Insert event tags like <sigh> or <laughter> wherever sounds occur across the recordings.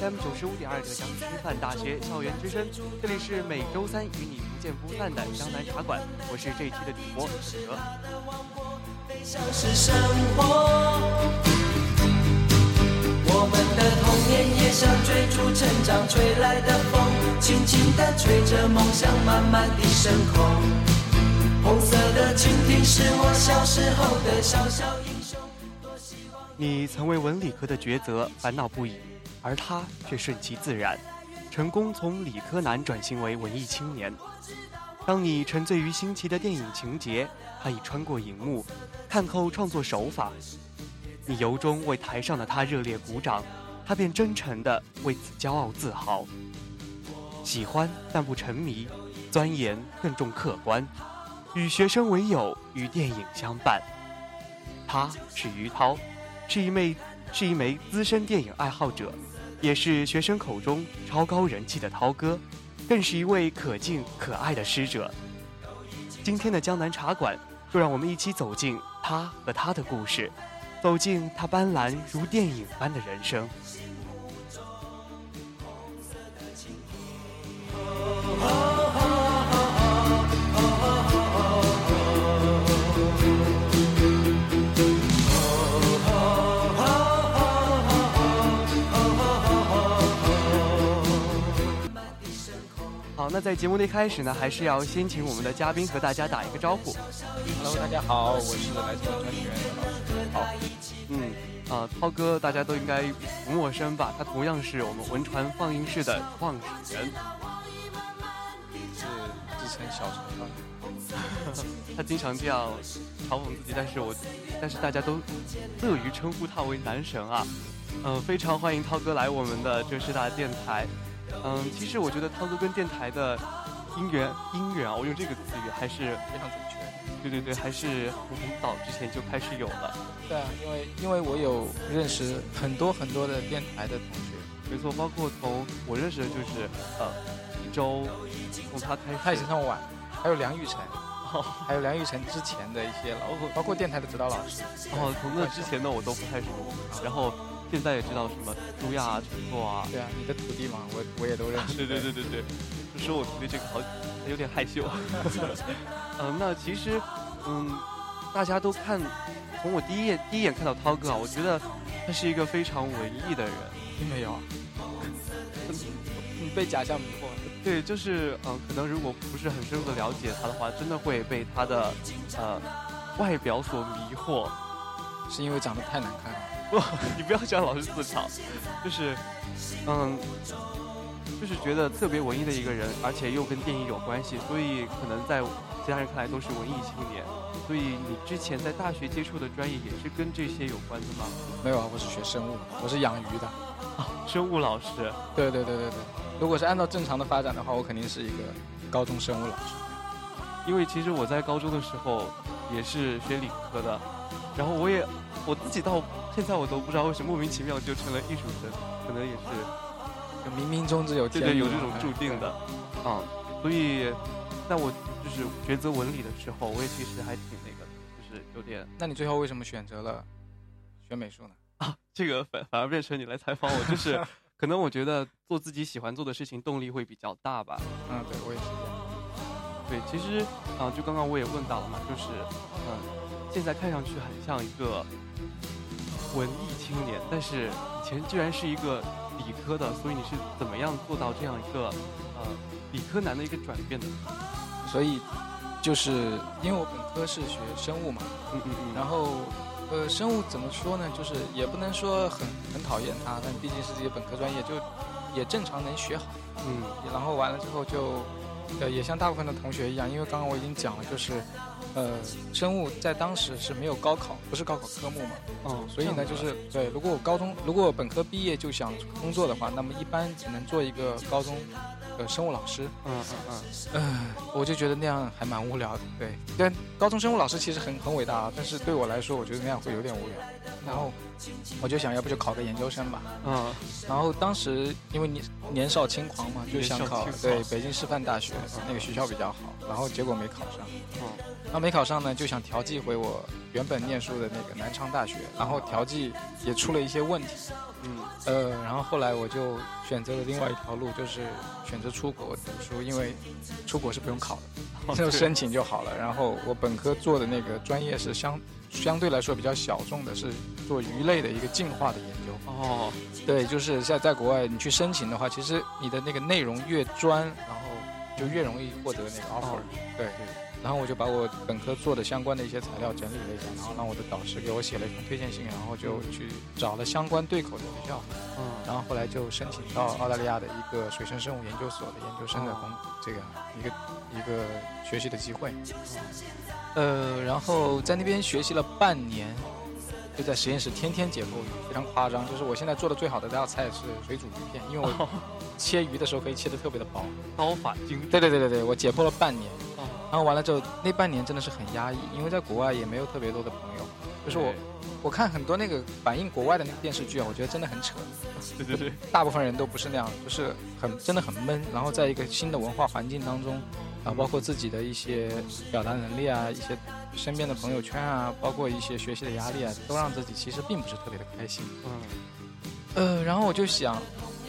FM 九十五点二浙江师范大学校园之声，这里是每周三与你不见不散的江南茶馆，我是这一期的主播史哲。我们的童年也像追逐成长吹来的风，轻轻地吹着梦想慢慢地升空。红色的蜻蜓是我小时候的小小英雄。你曾为文理科的抉择烦恼不已，而他却顺其自然，成功从理科男转型为文艺青年。当你沉醉于新奇的电影情节，他已穿过荧幕，看透创作手法。你由衷为台上的他热烈鼓掌，他便真诚地为此骄傲自豪。喜欢但不沉迷，钻研更重客观，与学生为友，与电影相伴。他是于涛。是一枚是一枚资深电影爱好者，也是学生口中超高人气的涛哥，更是一位可敬可爱的师者。今天的江南茶馆，就让我们一起走进他和他的故事，走进他斑斓如电影般的人生。那在节目的一开始呢，还是要先请我们的嘉宾和大家打一个招呼。Hello，大家好，我是来自文传学院的老师。好，嗯，啊，涛哥大家都应该不陌生吧？他同样是我们文传放映室的创始人，是自称小陈 <laughs> 他经常这样嘲讽自己，但是我，但是大家都乐于称呼他为男神啊。嗯，非常欢迎涛哥来我们的浙师大电台。嗯，其实我觉得涛哥跟电台的姻缘姻缘啊，我用这个词语还是非常准确。对对对，还是很早之前就开始有了。对啊，因为因为我有认识很多很多的电台的同学，没错，包括从我认识的就是呃一周，从他开始，他也是上晚，还有梁玉成，<laughs> 还有梁玉成之前的一些老，包括电台的指导老师。哦，从那之前的我都不太熟，然后。现在也知道什么朱亚啊、陈硕啊，对啊，你的徒弟嘛，我我也都认识。对对对对对，说我徒弟这个好有点害羞。嗯，那其实，嗯，大家都看，从我第一眼第一眼看到涛哥啊，我觉得他是一个非常文艺的人，并没有啊，被假象迷惑。对，就是嗯，可能如果不是很深入的了解他的话，真的会被他的呃外表所迷惑，是因为长得太难看了。不，<laughs> 你不要这样老是自嘲，就是，嗯，就是觉得特别文艺的一个人，而且又跟电影有关系，所以可能在其他人看来都是文艺青年。所以你之前在大学接触的专业也是跟这些有关的吗？没有啊，我是学生物，我是养鱼的，啊 <laughs> 生物老师。对对对对对，如果是按照正常的发展的话，我肯定是一个高中生物老师。因为其实我在高中的时候也是学理科的，然后我也我自己到。现在我都不知道为什么莫名其妙就成了艺术生，可能也是就冥冥中自有对对，天，有这种注定的，啊、所以在我就是抉择文理的时候，我也其实还挺那个，就是有点那你最后为什么选择了学美术呢？<laughs> 啊，这个反反而变成你来采访我，就是 <laughs> 可能我觉得做自己喜欢做的事情动力会比较大吧。嗯，对我也是这样。对，其实啊、就刚刚我也问到了嘛，就是嗯、现在看上去很像一个文艺青年，但是以前居然是一个理科的，所以你是怎么样做到这样一个呃理科男的一个转变的？所以就是因为我本科是学生物嘛，嗯嗯嗯，然后呃，生物怎么说呢？就是也不能说很很讨厌它，但毕竟是自己本科专业，就也正常能学好。嗯然后完了之后就，呃，也像大部分的同学一样，因为刚刚我已经讲了，就是，呃，生物在当时是没有高考，不是高考科目嘛，哦，所以呢，就是对，如果我高中，如果我本科毕业就想工作的话，那么一般只能做一个高中，的，生物老师。嗯嗯嗯，嗯，我就觉得那样还蛮无聊的。对，但高中生物老师其实很很伟大啊，但是对我来说，我觉得那样会有点无聊。然后我就想要不就考个研究生吧。嗯然后当时因为年年少轻狂嘛，就想考对北京师范大学那个学校比较好，然后结果没考上。哦那没考上呢，就想调剂回我原本念书的那个南昌大学，然后调剂也出了一些问题。嗯呃，然后后来我就选择了另外一条路，就是选择出国读书，因为出国是不用考的，<laughs> 就申请就好了。然后我本科做的那个专业是相相对来说比较小众的，是做鱼类的一个进化的研究。哦对，就是在在国外你去申请的话，其实你的那个内容越专，然后就越容易获得那个 offer、哦对。然后我就把我本科做的相关的一些材料整理了一下，然后让我的导师给我写了一封推荐信，然后就去找了相关对口的学校，嗯。然后后来就申请到澳大利亚的一个水生生物研究所的研究生的工、这个一个一个学习的机会。呃，然后在那边学习了半年，就在实验室天天解剖鱼，非常夸张。就是我现在做的最好的那道菜是水煮鱼片，因为我切鱼的时候可以切得特别的薄。<laughs> 刀法精对对对对对，我解剖了半年，哦然后完了之后那半年真的是很压抑，因为在国外也没有特别多的朋友。就是我我看很多那个反映国外的那个电视剧啊，我觉得真的很扯。对对对，大部分人都不是那样，就是很真的很闷，然后在一个新的文化环境当中，啊，包括自己的一些表达能力啊，一些身边的朋友圈啊，包括一些学习的压力啊，都让自己其实并不是特别的开心。嗯呃，然后我就想，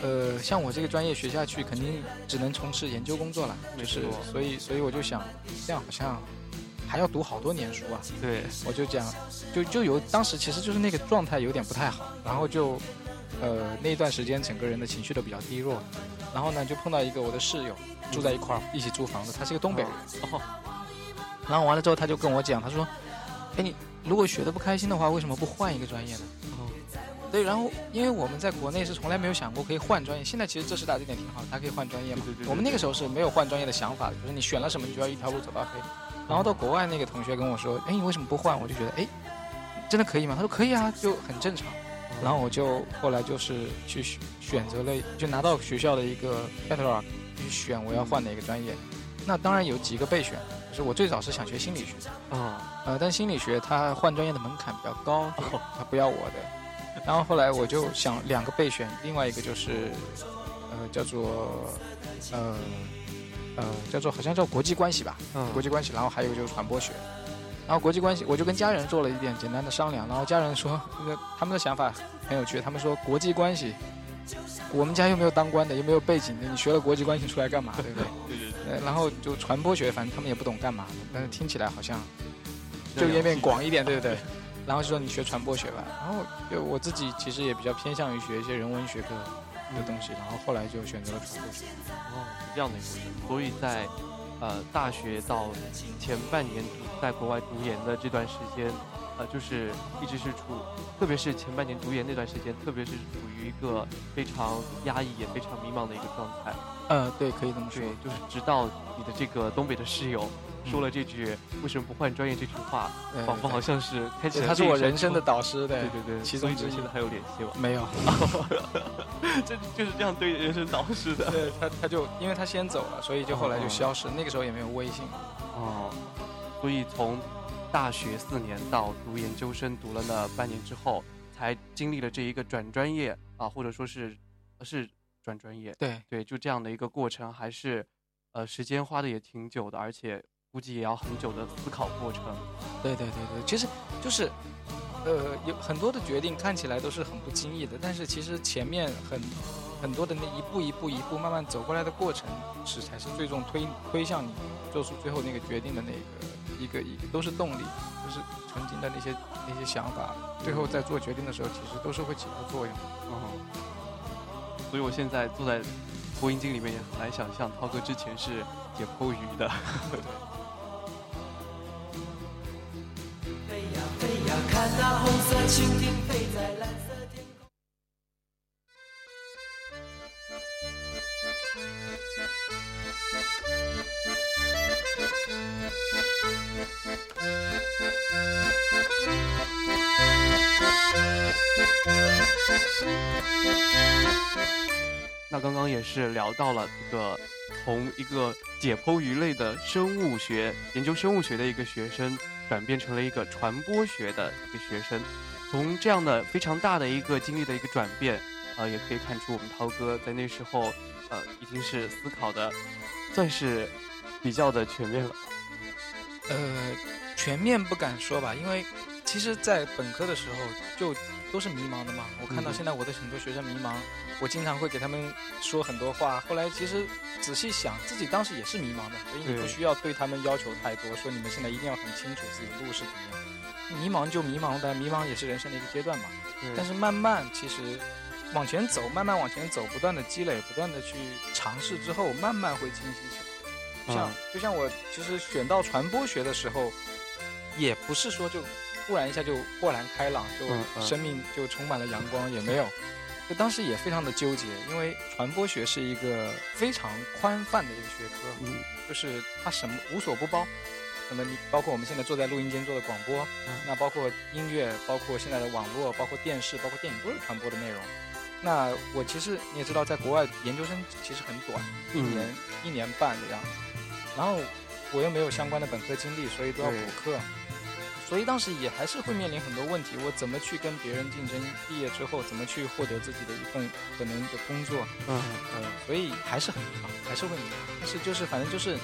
呃，像我这个专业学下去，肯定只能从事研究工作了，就是所以所以我就想，这样好像还要读好多年书啊。对，我就讲，就就有当时其实就是那个状态有点不太好，然后就，呃，那一段时间整个人的情绪都比较低落，然后呢就碰到一个我的室友，住在一块儿，一起租房子，他是一个东北人，哦然后完了之后他就跟我讲，他说，哎你如果学的不开心的话，为什么不换一个专业呢？哦对，然后因为我们在国内是从来没有想过可以换专业，现在其实浙师大这点挺好的，它可以换专业嘛。对对对对我们那个时候是没有换专业的想法的，就是你选了什么，你就要一条路走到黑。然后到国外那个同学跟我说，哎，你为什么不换？我就觉得，哎，真的可以吗？他说可以啊，就很正常。然后我就后来就是去选选择了，就拿到学校的一个 catalog 去选我要换哪个专业。那当然有几个备选，就是我最早是想学心理学，啊呃，但心理学它换专业的门槛比较高，它不要我的。然后后来我就想两个备选，另外一个就是，呃，叫做，呃，呃，叫做好像叫国际关系吧，嗯国际关系。然后还有就是传播学。然后国际关系，我就跟家人做了一点简单的商量，然后家人说，那个他们的想法很有趣，他们说国际关系，我们家又没有当官的，又没有背景的，你学了国际关系出来干嘛，对不对？对 <laughs> 对对，呃，然后就传播学，反正他们也不懂干嘛，但是听起来好像就这有点广一点，对不对？然后就说你学传播学吧，然后就我自己其实也比较偏向于学一些人文学科的东西，然后后来就选择了传播学。哦，是这样的一个。所以在呃大学到前半年在国外读研的这段时间，呃，就是一直是处，特别是前半年读研那段时间，特别是处于一个非常压抑也非常迷茫的一个状态。呃，对，可以这么说对。，就是直到你的这个东北的室友说了这句“为什么不换专业”这句话，呃仿佛好像是开启对他是我人生的导师，对对对对，其中之一还有联系吗？没有，<laughs> 这就是这样对人生导师的。对他他就因为他先走了，所以就后来就消失，那个时候也没有微信。哦，所以从大学四年到读研究生读了那半年之后，才经历了这一个转专业啊，或者说是是转专业。对，对，就这样的一个过程，还是呃时间花的也挺久的，而且估计也要很久的思考过程。对对对对，其实就是，呃，有很多的决定看起来都是很不经意的，但是其实前面很很多的那一步一步一步慢慢走过来的过程，是才是最终推推向你做出最后那个决定的那个一个一个都是动力，就是曾经的那些那些想法，最后在做决定的时候，其实都是会起到作用。嗯，所以我现在坐在播音机里面也很难想象，涛哥之前是也剖鱼的。<laughs> 那红色蜻蜓飞在蓝色天空。那刚刚也是聊到了这个从一个解剖鱼类的生物学研究生物学的一个学生，转变成了一个传播学的一个学生。从这样的非常大的一个经历的一个转变，啊，也可以看出我们涛哥在那时候，呃，已经是思考的，算是比较的全面了。呃，全面不敢说吧，因为其实，在本科的时候就都是迷茫的嘛。我看到嗯现在我的很多学生迷茫，我经常会给他们说很多话。后来其实仔细想，自己当时也是迷茫的，所以你不需要对他们要求太多，说你们现在一定要很清楚自己的路是怎么样。迷茫就迷茫，但迷茫也是人生的一个阶段嘛。但是慢慢其实往前走，慢慢往前走，不断的积累，不断的去尝试之后，慢慢会清晰起来。就像、嗯就像我其实选到传播学的时候，也不是说就忽然一下就豁然开朗，就生命就充满了阳光，也没有。就当时也非常的纠结，因为传播学是一个非常宽泛的一个学科，嗯就是它什么无所不包。那么你包括我们现在坐在录音间做的广播，嗯那包括音乐，包括现在的网络，包括电视，包括电影，都是传播的内容。那我其实你也知道，在国外研究生其实很短，一嗯年、一年半的样子。然后我又没有相关的本科经历，所以都要补课。所以当时也还是会面临很多问题，我怎么去跟别人竞争？毕业之后怎么去获得自己的一份可能的工作？嗯呃，所以还是很迷茫，还是会迷茫。但是就是反正就是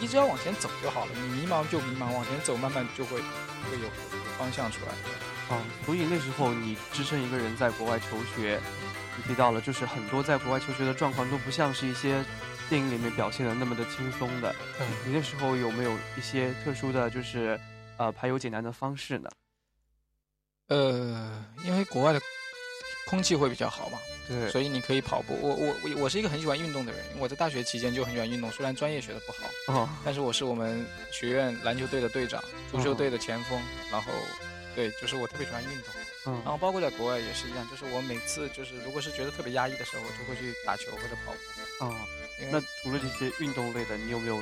你只要往前走就好了，你迷茫就迷茫，往前走慢慢就会会有方向出来。啊，所以那时候你支撑一个人在国外求学，你提到了，就是很多在国外求学的状况都不像是一些电影里面表现的那么的轻松的。嗯你那时候有没有一些特殊的就是呃排忧解难的方式呢？呃，因为国外的空气会比较好嘛，对所以你可以跑步。我我我我是一个很喜欢运动的人，我在大学期间就很喜欢运动，虽然专业学的不好，哦，但是我是我们学院篮球队的队长，足球队的前锋，然后对，就是我特别喜欢运动。嗯然嗯后包括在国外也是一样，就是我每次就是如果是觉得特别压抑的时候，我就会去打球或者跑步。哦，因为那除了这些运动类的，你有没有？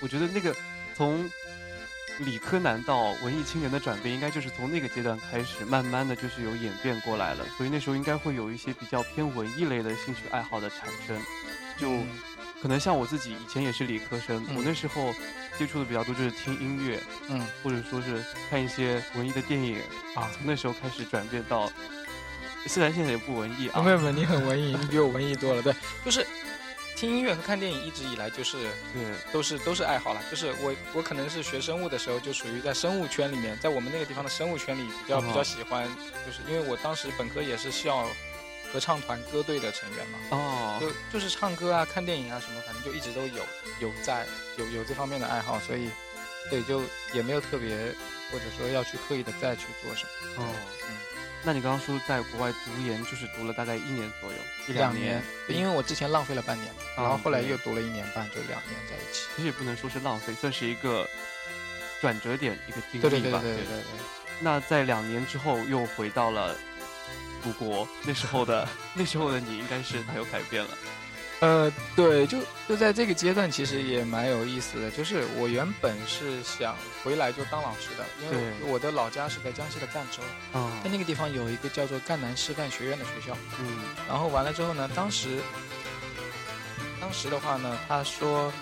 我觉得那个从理科男到文艺青年的转变，应该就是从那个阶段开始，慢慢的就是有演变过来了。所以那时候应该会有一些比较偏文艺类的兴趣爱好的产生。就嗯可能像我自己以前也是理科生，嗯我那时候接触的比较多就是听音乐，嗯或者说是看一些文艺的电影啊从那时候开始转变到，虽然现在也不文艺啊，没有没有，你很文艺，你比我文艺多了。对，就是听音乐和看电影一直以来就是对，都是都是爱好了。就是我我可能是学生物的时候就属于在生物圈里面，在我们那个地方的生物圈里比较哦比较喜欢，就是因为我当时本科也是校合唱团歌队的成员嘛，哦，就就是唱歌啊、看电影啊什么，反正就一直都有有在有有这方面的爱好，所以对就也没有特别或者说要去刻意的再去做什么。哦，嗯那你刚刚说在国外读研，就是读了大概一年左右，一两年，对因为我之前浪费了半年，啊然后后来又读了一年半，就两年在一起。其实也不能说是浪费，算是一个转折点，一个经历对对对吧。对对对对。那在两年之后又回到了祖国，那时候的 <laughs> 那时候的你应该是哪有改变了。呃，对，就就在这个阶段，其实也蛮有意思的。就是我原本是想回来就当老师的，因为我的老家是在江西的赣州，啊在那个地方有一个叫做赣南师范学院的学校。嗯然后完了之后呢，当时，当当时的话呢，他说，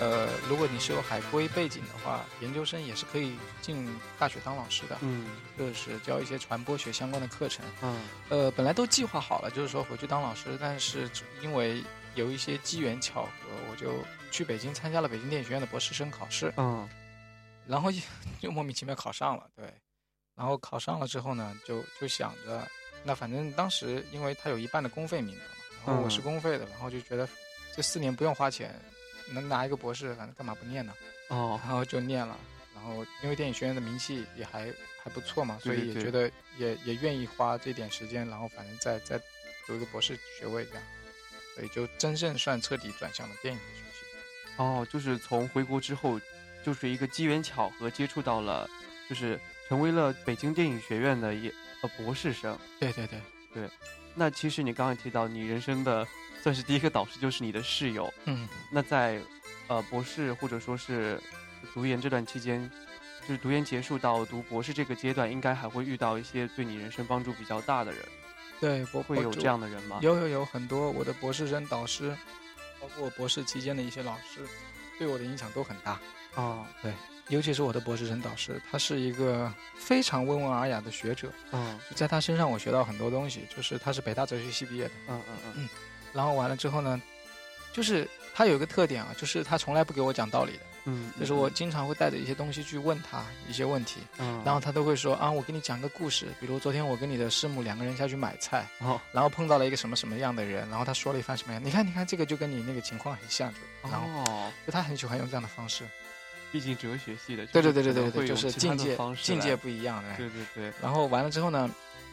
呃，如果你是有海归背景的话，研究生也是可以进大学当老师的，嗯就是教一些传播学相关的课程。嗯呃，本来都计划好了，就是说回去当老师，但是因为有一些机缘巧合，我就去北京参加了北京电影学院的博士生考试，嗯然后就 <laughs> 就莫名其妙考上了，对。然后考上了之后呢，就就想着，那反正当时因为他有一半的公费名额嘛，然后我是嗯公费的，然后就觉得这四年不用花钱，能拿一个博士，反正干嘛不念呢？哦然后就念了，然后因为电影学院的名气也还还不错嘛，所以也觉得也也愿意花这点时间，然后反正再再读一个博士学位这样，所以就真正算彻底转向了电影的学习。哦，就是从回国之后，就是一个机缘巧合接触到了，就是成为了北京电影学院的一呃博士生。对对对对，那其实你刚刚提到，你人生的算是第一个导师就是你的室友。嗯，那在呃博士或者说是读研这段期间，就是读研结束到读博士这个阶段，应该还会遇到一些对你人生帮助比较大的人，对，我我就会有这样的人吗？有有有很多我的博士生导师，包括我博士期间的一些老师，对我的影响都很大。哦，尤其是我的博士生导师，他是一个非常温文尔雅的学者，嗯就在他身上我学到很多东西。就是他是北大哲学系毕业的，嗯嗯嗯然后完了之后呢，就是他有一个特点啊，就是他从来不给我讲道理的，嗯，就是我经常会带着一些东西去问他一些问题，嗯，然后他都会说啊，我给你讲个故事，比如昨天我跟你的师母两个人下去买菜，哦。然后碰到了一个什么什么样的人，然后他说了一番什么样，你看你看这个就跟你那个情况很像，就然后哦，就他很喜欢用这样的方式，毕竟哲学系的，对对对对对对，就是境界境界不一样的。对对对，然后完了之后呢，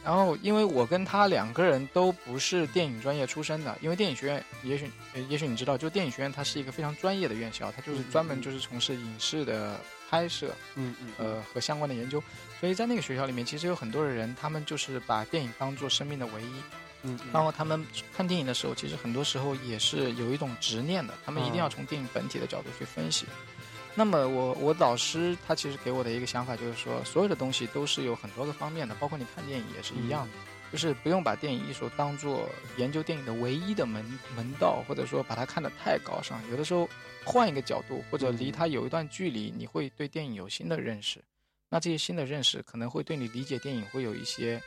然后因为我跟他两个人都不是电影专业出身的，因为电影学院，也许呃也许你知道，就电影学院它是一个非常专业的院校，它就是专门就是从事影视的拍摄，嗯嗯呃和相关的研究，所以在那个学校里面，其实有很多的人，他们就是把电影当做生命的唯一，嗯，嗯。然后他们看电影的时候，其实很多时候也是有一种执念的，他们一定要嗯从电影本体的角度去分析。那么我我导师他其实给我的一个想法就是说，所有的东西都是有很多个方面的，包括你看电影也是一样的，就是不用把电影艺术当做研究电影的唯一的门门道，或者说把它看得太高尚。有的时候换一个角度，或者离它有一段距离，你会对电影有新的认识。那这些新的认识可能会对你理解电影会有一些，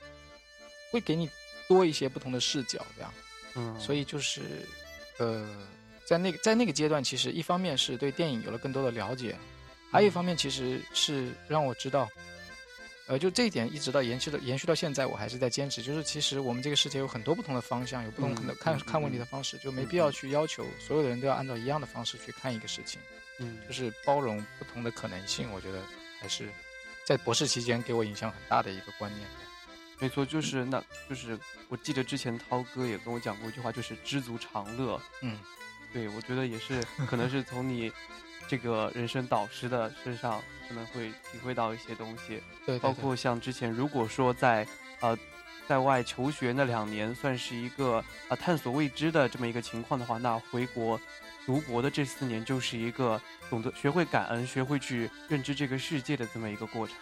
会给你多一些不同的视角，这样。嗯，所以就是，呃，在那个在那个阶段，其实一方面是对电影有了更多的了解，还有一方面其实是让我知道，呃，就这一点一直到延续到延续到现在，我还是在坚持，就是其实我们这个世界有很多不同的方向，有不同的嗯嗯看看问题嗯的方式，就没必要去要求所有的人都要按照一样的方式去看一个事情，嗯就是包容不同的可能性，我觉得还是在博士期间给我影响很大的一个观念。没错，就是那，就是我记得之前涛哥也跟我讲过一句话，就是知足常乐。嗯，对，我觉得也是，可能是从你这个人生导师的身上，可能会体会到一些东西，对，对包括像之前如果说在呃在外求学那两年，算是一个啊、呃探索未知的这么一个情况的话，那回国读博的这四年就是一个懂得学会感恩、学会去认知这个世界的这么一个过程。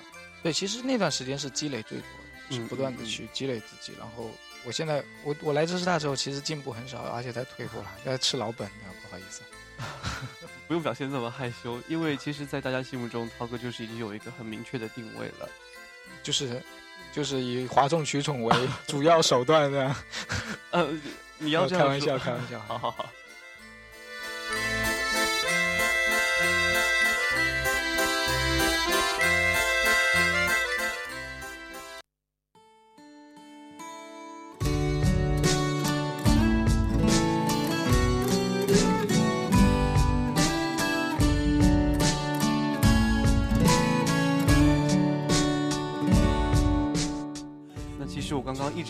对，其实那段时间是积累最多的，是嗯不断的去积累自己。然后我现在，我我来浙师大之后，其实进步很少，而且在退步了，在吃老本的，不好意思。<laughs> 不用表现这么害羞，因为其实，在大家心目中，涛哥就是已经有一个很明确的定位了。就是就是以哗众取宠为主要手段的。呃，你要这样说 <laughs> 开玩笑，开玩笑。好 <laughs> 好好。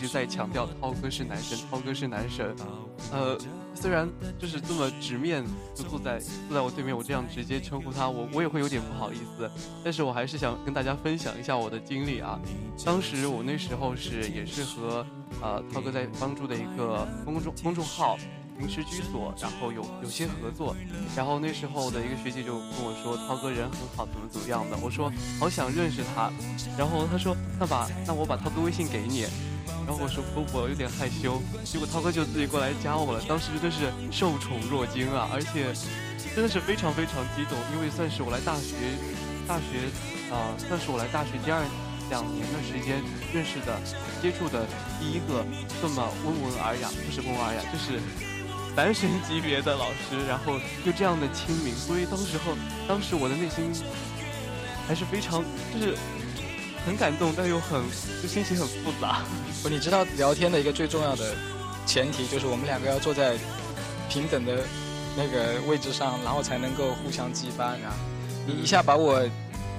在强调，涛哥是男神，涛哥是男神。呃，虽然就是这么直面就坐在坐在我对面，我这样直接称呼他，我我也会有点不好意思。但是我还是想跟大家分享一下我的经历啊。当时我那时候是也是和呃涛哥在帮助的一个公众公众号临时居所，然后有有些合作。然后那时候的一个学姐就跟我说，涛哥人很好，怎么怎么样的。我说好想认识他，然后他说那把那我把涛哥微信给你。然后我说不，我有点害羞。结果涛哥就自己过来加我了，当时真的是受宠若惊啊，而且真的是非常非常激动，因为算是我来大学，大学啊、算是我来大学第二两年的时间认识的、接触的第一个这么温文尔雅，不是温文尔雅，就是男神级别的老师，然后又这样的亲民，所以当时候，当时我的内心还是非常就是很感动，但又很就心情很复杂。不，你知道聊天的一个最重要的前提就是我们两个要坐在平等的那个位置上，然后才能够互相激发啊。你一下把我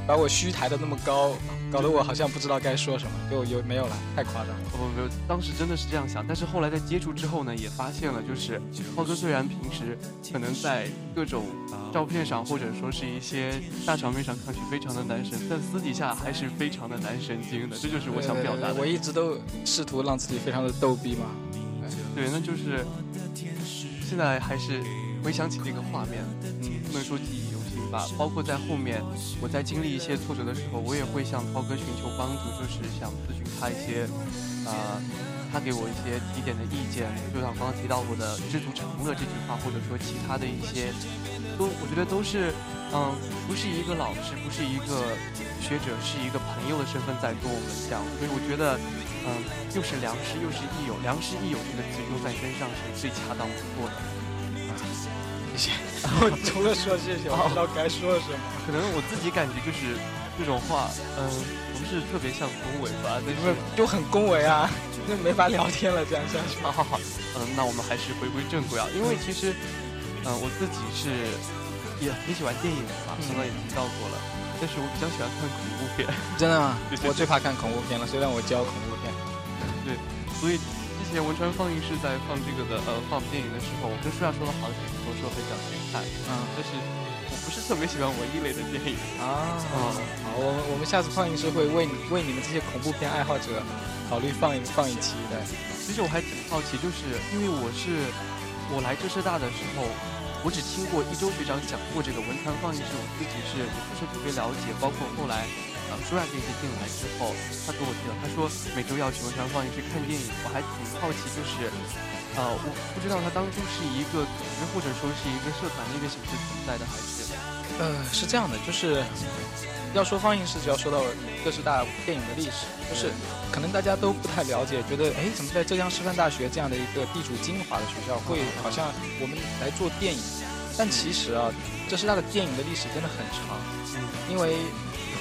把我虚抬的那么高，搞得我好像不知道该说什么，就有没有了，太夸张了。不不不，当时真的是这样想，但是后来在接触之后呢，也发现了，就是浩哥虽然平时可能在各种照片上或者说是一些大场面上看去非常的男神，但私底下还是非常的男神经的，这就是我想表达的。我一直都试图让自己非常的逗逼嘛。对，那就是现在还是回想起那个画面，嗯，不能说记忆吧。包括在后面，我在经历一些挫折的时候，我也会向涛哥寻求帮助，就是想咨询他一些，呃，他给我一些提点的意见，就像刚刚提到过的“知足常乐”这句话，或者说其他的一些，都我觉得都是，嗯，不是一个老师，不是一个学者，是一个朋友的身份在跟我们讲，所以我觉得。嗯，又是良师又是益友，良师益友这个词用在身上是最恰当不过的。谢谢。然后除了说谢谢，我不知道该说什么。可能我自己感觉就是这种话，嗯，不是特别像恭维吧，但是就很恭维啊，<laughs> 那没法聊天了，这样下去。好 <laughs> 好好，嗯，那我们还是回归正轨啊，因为其实，嗯，我自己是也挺喜欢电影的嘛，刚刚也提到过了，但是我比较喜欢看恐怖片。真的吗？<laughs> 我最怕看恐怖片了，虽然我教恐怖片。对，所以之前文川放映室在放这个的呃放电影的时候，我跟舒亚说了好几次，我说很想去看，嗯，但是我不是特别喜欢文艺类的电影啊。好，我们我们下次放映室会为你为你们这些恐怖片爱好者考虑放一放一期的。其实我还挺好奇，就是因为我是我来浙师大的时候，我只听过一周学长讲过这个文川放映室，我自己是也不是特别了解，包括后来。啊，舒雅这些进来之后，他跟我提到，他说每周要去文山放映室看电影，我还挺好奇，就是，呃，我不知道他当初是一个组织或者说是一个社团的一个形式存在的，还是？呃，是这样的，就是要说放映室，就要说到浙师大电影的历史，就是可能大家都不太了解，觉得哎，怎么在浙江师范大学这样的一个地处精华的学校，会好像我们来做电影？但其实啊，浙师大的电影的历史真的很长，因为。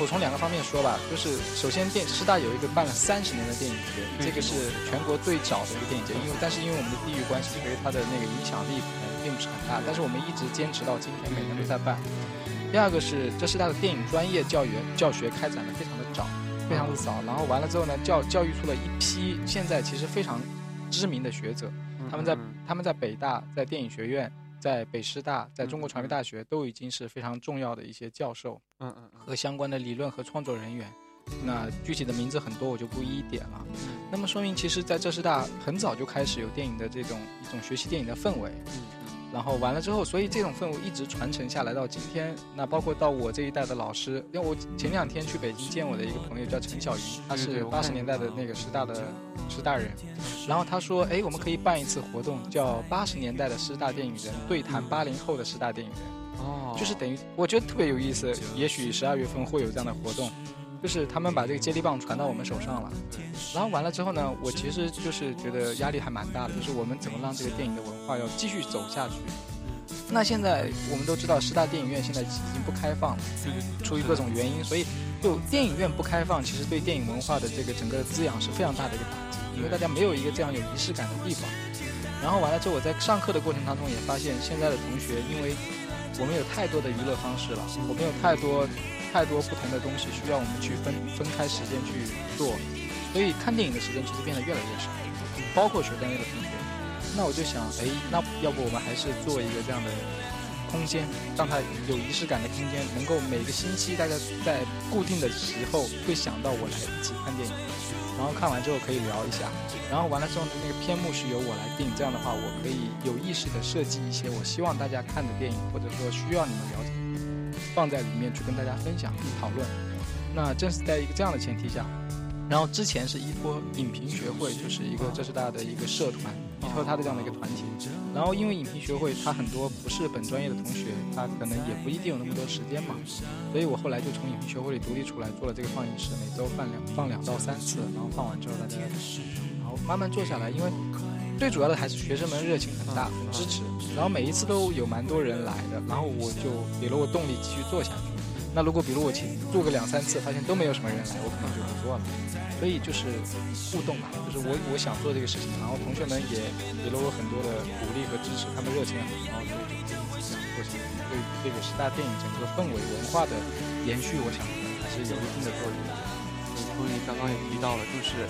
我从两个方面说吧，就是首先电师大有一个办了三十年的电影节，这个是全国最早的一个电影节，因为但是因为我们的地域关系，所以它的那个影响力可能并不是很大，但是我们一直坚持到今天，每年都在办。第二个是这师大的电影专业教育教学开展的非常的早，非常的早，然后完了之后呢，教教育出了一批现在其实非常知名的学者，他们在他们在北大在电影学院。在北师大，在中国传媒大学都已经是非常重要的一些教授，嗯嗯，和相关的理论和创作人员。那具体的名字很多，我就不一一点了。那么说明，其实在浙师大很早就开始有电影的这种一种学习电影的氛围。然后完了之后，所以这种氛围一直传承下来到今天。那包括到我这一代的老师，因为我前两天去北京见我的一个朋友叫陈小云，他是八十年代的那个师大的师大人。然后他说，哎，我们可以办一次活动，叫八十年代的师大电影人对谈八零后的师大电影人。哦，就是等于我觉得特别有意思。也许十二月份会有这样的活动。就是他们把这个接力棒传到我们手上了，然后完了之后呢，我其实就是觉得压力还蛮大的，就是我们怎么让这个电影的文化要继续走下去。那现在我们都知道，师大电影院现在已经不开放了，出于各种原因，所以就电影院不开放，其实对电影文化的这个整个滋养是非常大的一个打击，因为大家没有一个这样有仪式感的地方。然后完了之后，我在上课的过程当中也发现，现在的同学，因为我们有太多的娱乐方式了，我们有太多。太多不同的东西需要我们去分分开时间去做，所以看电影的时间其实变得越来越少，包括学专业的同学。那我就想，哎，那要不我们还是做一个这样的空间，让它有仪式感的空间，能够每个星期大家在固定的时候会想到我来一起看电影，然后看完之后可以聊一下，然后完了之后那个片目是由我来定，这样的话我可以有意识的设计一些我希望大家看的电影，或者说需要你们了解。放在里面去跟大家分享、讨论。那正是在一个这样的前提下，然后之前是依托影评学会，就是一个浙师大的一个社团，依托他的这样的一个团体。然后因为影评学会，他很多不是本专业的同学，他可能也不一定有那么多时间嘛，所以我后来就从影评学会里独立出来，做了这个放映室，每周放两放两到三次，然后放完之后大家，然后慢慢做下来，因为最主要的还是学生们热情很大，很支持，然后每一次都有蛮多人来的，然后我就给了我动力继续做下去。那如果比如我请做个两三次，发现都没有什么人来，我可能就不做了。所以就是互动嘛，就是我我想做这个事情，然后同学们也给了我很多的鼓励和支持，他们热情很高，所以就一直这样做下去。对这个十大电影整个氛围文化的延续，我想还是有一定的作用。所以刚刚也提到了，就是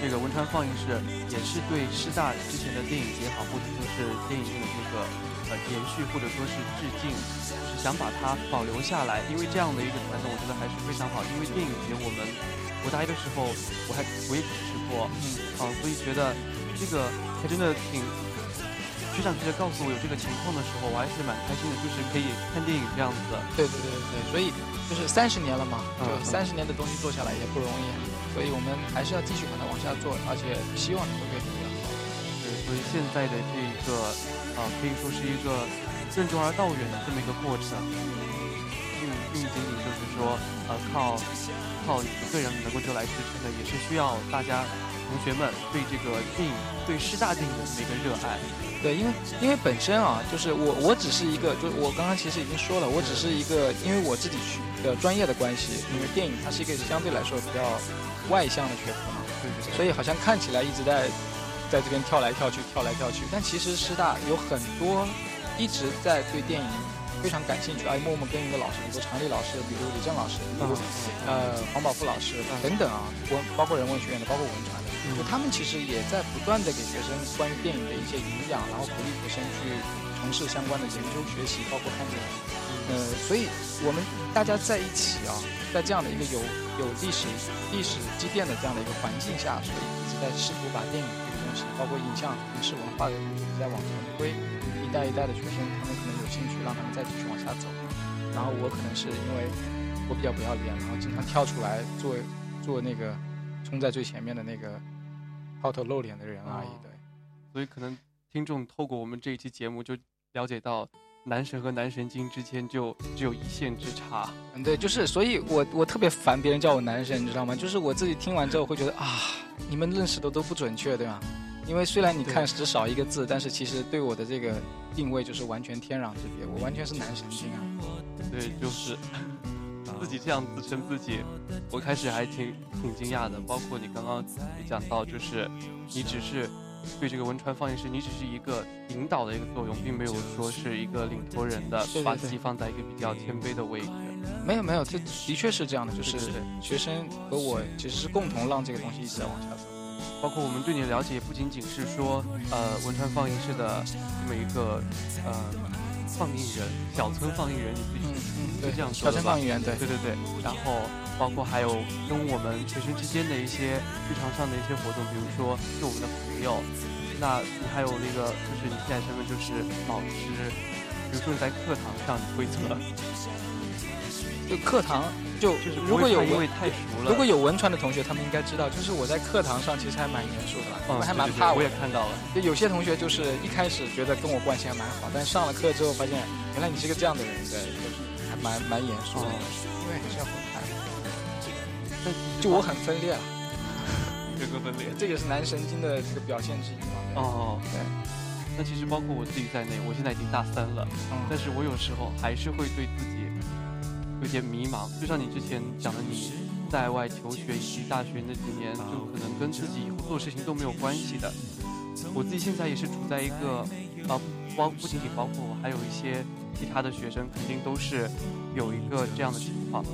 这个汶川放映室也是对师大之前的电影节好，或者说是电影院的这个呃延续，或者说是致敬，就是想把它保留下来。因为这样的一个传统，我觉得还是非常好。因为电影节我们。我大一的时候，我还我也主持过，嗯，啊，所以觉得这个还真的挺。学长直接告诉我有这个情况的时候，我还是蛮开心的，就是可以看电影这样子的。对对对对对，所以就是三十年了嘛，就三十年的东西做下来也不容易，所以我们还是要继续把它往下做，而且希望能够越做越好。对，所以现在的这一个啊，可以说是一个任重而道远的这么一个过程，并并不仅仅就是说呃靠。靠一个人能够就来支撑的，也是需要大家同学们对这个电影、对师大电影的一个热爱。对，因为因为本身啊，就是我我只是一个，就是我刚刚其实已经说了，我只是一个，因为我自己学的专业的关系，因为电影它是一个相对来说比较外向的学科嘛，对对。所以好像看起来一直在在这边跳来跳去、跳来跳去，但其实师大有很多一直在对电影。非常感兴趣，哎，默默耕耘的老师，比如常丽老师，比如李正老师，比如呃黄宝富老师等等啊，文包括人文学院的，包括文传的，就他们其实也在不断的给学生关于电影的一些营养，然后鼓励学生去从事相关的研究学习，包括看电影。呃，所以我们大家在一起啊，在这样的一个有有历史历史积淀的这样的一个环境下，所以一直在试图把电影这个东西，包括影像、影视文化的东西在往前推。一代一代的学生，他们兴趣，让他们再继续往下走。然后我可能是因为我比较不要脸，然后经常跳出来做做那个冲在最前面的那个抛头露脸的人而已。对，所以可能听众透过我们这一期节目就了解到，男神和男神经之间就只有一线之差。嗯，对，就是，所以我我特别烦别人叫我男神，你知道吗？就是我自己听完之后会觉得啊，你们认识的都不准确，对吗？因为虽然你看只少一个字，但是其实对我的这个定位就是完全天壤之别，我完全是男神经啊。对，就是 <laughs> 自己这样自称自己，我开始还挺挺惊讶的。包括你刚刚也讲到，就是你只是对这个汶川放映室，你只是一个引导的一个作用，并没有说是一个领头人的，把自己放在一个比较谦卑的位置。没有没有，这的确是这样的，就是学生和我其实是共同让这个东西一直在往下走。包括我们对你的了解，不仅仅是说，呃，汶川放映室的这么一个，呃，放映人，小村放映人，你自己是这样说的吧？小村放映员，对，对对对。然后包括还有跟我们学生之间的一些日常上的一些活动，比如说是我们的朋友。那你还有那个，就是你现在身份就是老师，比如说你在课堂上规则。就课堂就就是如果有因为太熟了，如果有文传的同学，他们应该知道，就是我在课堂上其实还蛮严肃的，我还蛮怕我。我也看到了，就有些同学就是一开始觉得跟我关系还蛮好，但上了课之后发现，原来你是个这样的人，对，就是还蛮蛮严肃的，因为还是要分开。就我很分裂了，<laughs> 人格分裂，这也是男神经的这个表现之一嘛。哦，对。那其实包括我自己在内，我现在已经大三了，但是我有时候还是会对自己。有点迷茫，就像你之前讲的，你在外求学以及大学那几年，就可能跟自己以后做事情都没有关系的。我自己现在也是处在一个，啊，包不仅仅包括我，还有一些其他的学生，肯定都是有一个这样的情况。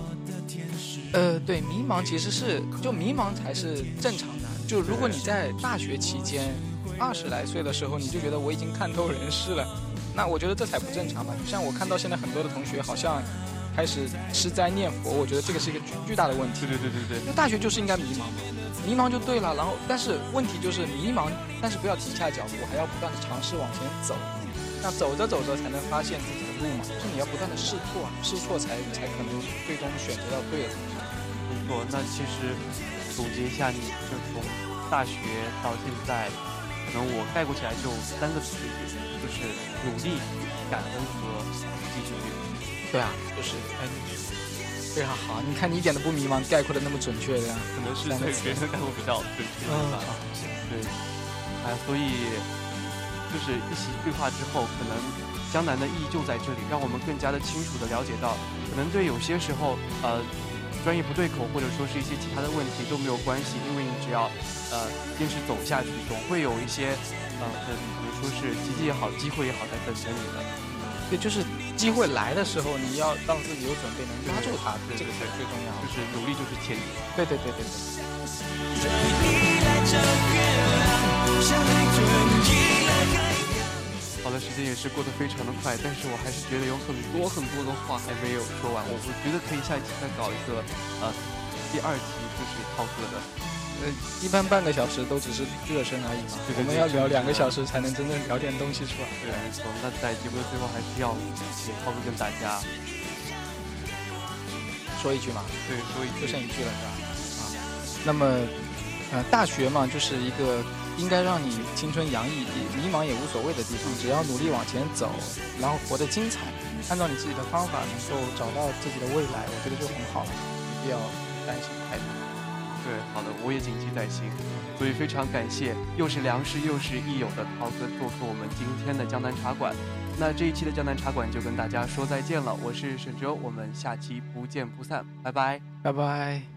呃，对，迷茫其实是就迷茫才是正常的。就如果你在大学期间二十来岁的时候，你就觉得我已经看透人世了，那我觉得这才不正常吧。就像我看到现在很多的同学好像。开始吃斋念佛，我觉得这个是一个巨巨大的问题。对对对对对。那大学就是应该迷茫嘛，迷茫就对了。然后，但是问题就是迷茫，但是不要停下脚步，还要不断的尝试往前走。那走着走着才能发现自己的路嘛，就是你要不断的试错啊，试错才才可能最终选择到对的东西。没错，那其实总结一下，你就从大学到现在，可能我概括起来就三个词语，就是努力、感恩和继续。对啊，就是哎，非常好。你看你一点都不迷茫，概括的那么准确的呀，可能是对别人的概括比较准确吧。对，哎，所以就是一席对话之后，可能江南的意义就在这里，让我们更加的清楚的了解到，可能对有些时候，呃。专业不对口，或者说是一些其他的问题都没有关系，因为你只要，呃，坚持走下去，总会有一些，呃，比如说是奇迹也好，机会也好，在等着你的。对，就是机会来的时候，你要让自己有准备，能抓住它，这个才是最重要的。就是努力就是前提。对对对对对。好的，时间也是过得非常的快，但是我还是觉得有很多很多的话还没有说完。我我觉得可以下一期再搞一个，呃，第二期就是涛哥的。呃，一般半个小时都只是热身而已嘛，我们要聊两个小时才能真正聊点东西出来。对，没错。那在节目的最后还是要请涛哥跟大家说一句嘛？对，说一就剩一句了，是吧？啊，那么，呃，大学嘛，就是一个。应该让你青春洋溢、迷茫也无所谓的地方，只要努力往前走，然后活得精彩，按照你自己的方法能够找到自己的未来，我觉得就很好了，没必要担心太多。对，好的，我也谨记在心。所以非常感谢，又是良师又是益友的涛哥做客我们今天的江南茶馆。那这一期的江南茶馆就跟大家说再见了，我是沈哲，我们下期不见不散，拜拜，拜拜。